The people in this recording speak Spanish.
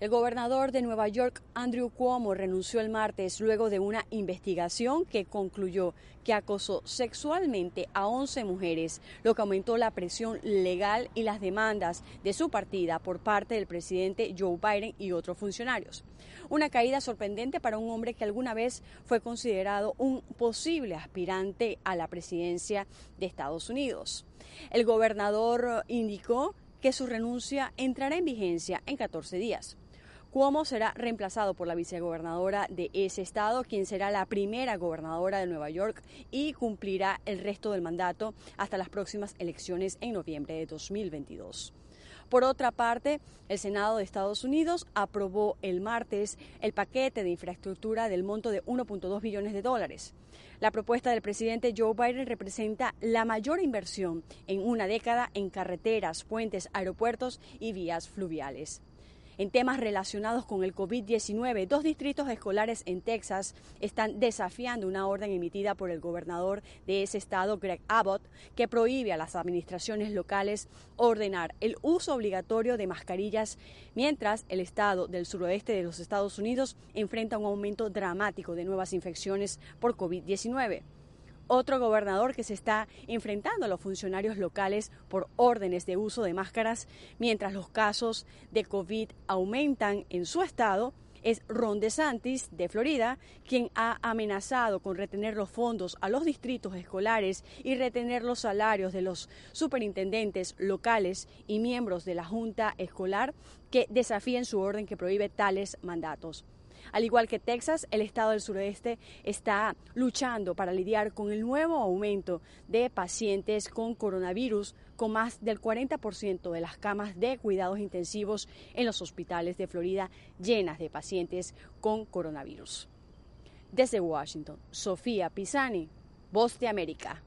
El gobernador de Nueva York, Andrew Cuomo, renunció el martes luego de una investigación que concluyó que acosó sexualmente a 11 mujeres, lo que aumentó la presión legal y las demandas de su partida por parte del presidente Joe Biden y otros funcionarios. Una caída sorprendente para un hombre que alguna vez fue considerado un posible aspirante a la presidencia de Estados Unidos. El gobernador indicó que su renuncia entrará en vigencia en 14 días. Cuomo será reemplazado por la vicegobernadora de ese estado, quien será la primera gobernadora de Nueva York y cumplirá el resto del mandato hasta las próximas elecciones en noviembre de 2022. Por otra parte, el Senado de Estados Unidos aprobó el martes el paquete de infraestructura del monto de 1.2 billones de dólares. La propuesta del presidente Joe Biden representa la mayor inversión en una década en carreteras, puentes, aeropuertos y vías fluviales. En temas relacionados con el COVID-19, dos distritos escolares en Texas están desafiando una orden emitida por el gobernador de ese estado, Greg Abbott, que prohíbe a las administraciones locales ordenar el uso obligatorio de mascarillas, mientras el estado del suroeste de los Estados Unidos enfrenta un aumento dramático de nuevas infecciones por COVID-19 otro gobernador que se está enfrentando a los funcionarios locales por órdenes de uso de máscaras mientras los casos de COVID aumentan en su estado es Ron DeSantis de Florida, quien ha amenazado con retener los fondos a los distritos escolares y retener los salarios de los superintendentes locales y miembros de la Junta Escolar que desafíen su orden que prohíbe tales mandatos. Al igual que Texas, el estado del sureste está luchando para lidiar con el nuevo aumento de pacientes con coronavirus, con más del 40% de las camas de cuidados intensivos en los hospitales de Florida llenas de pacientes con coronavirus. Desde Washington, Sofía Pisani, Voz de América.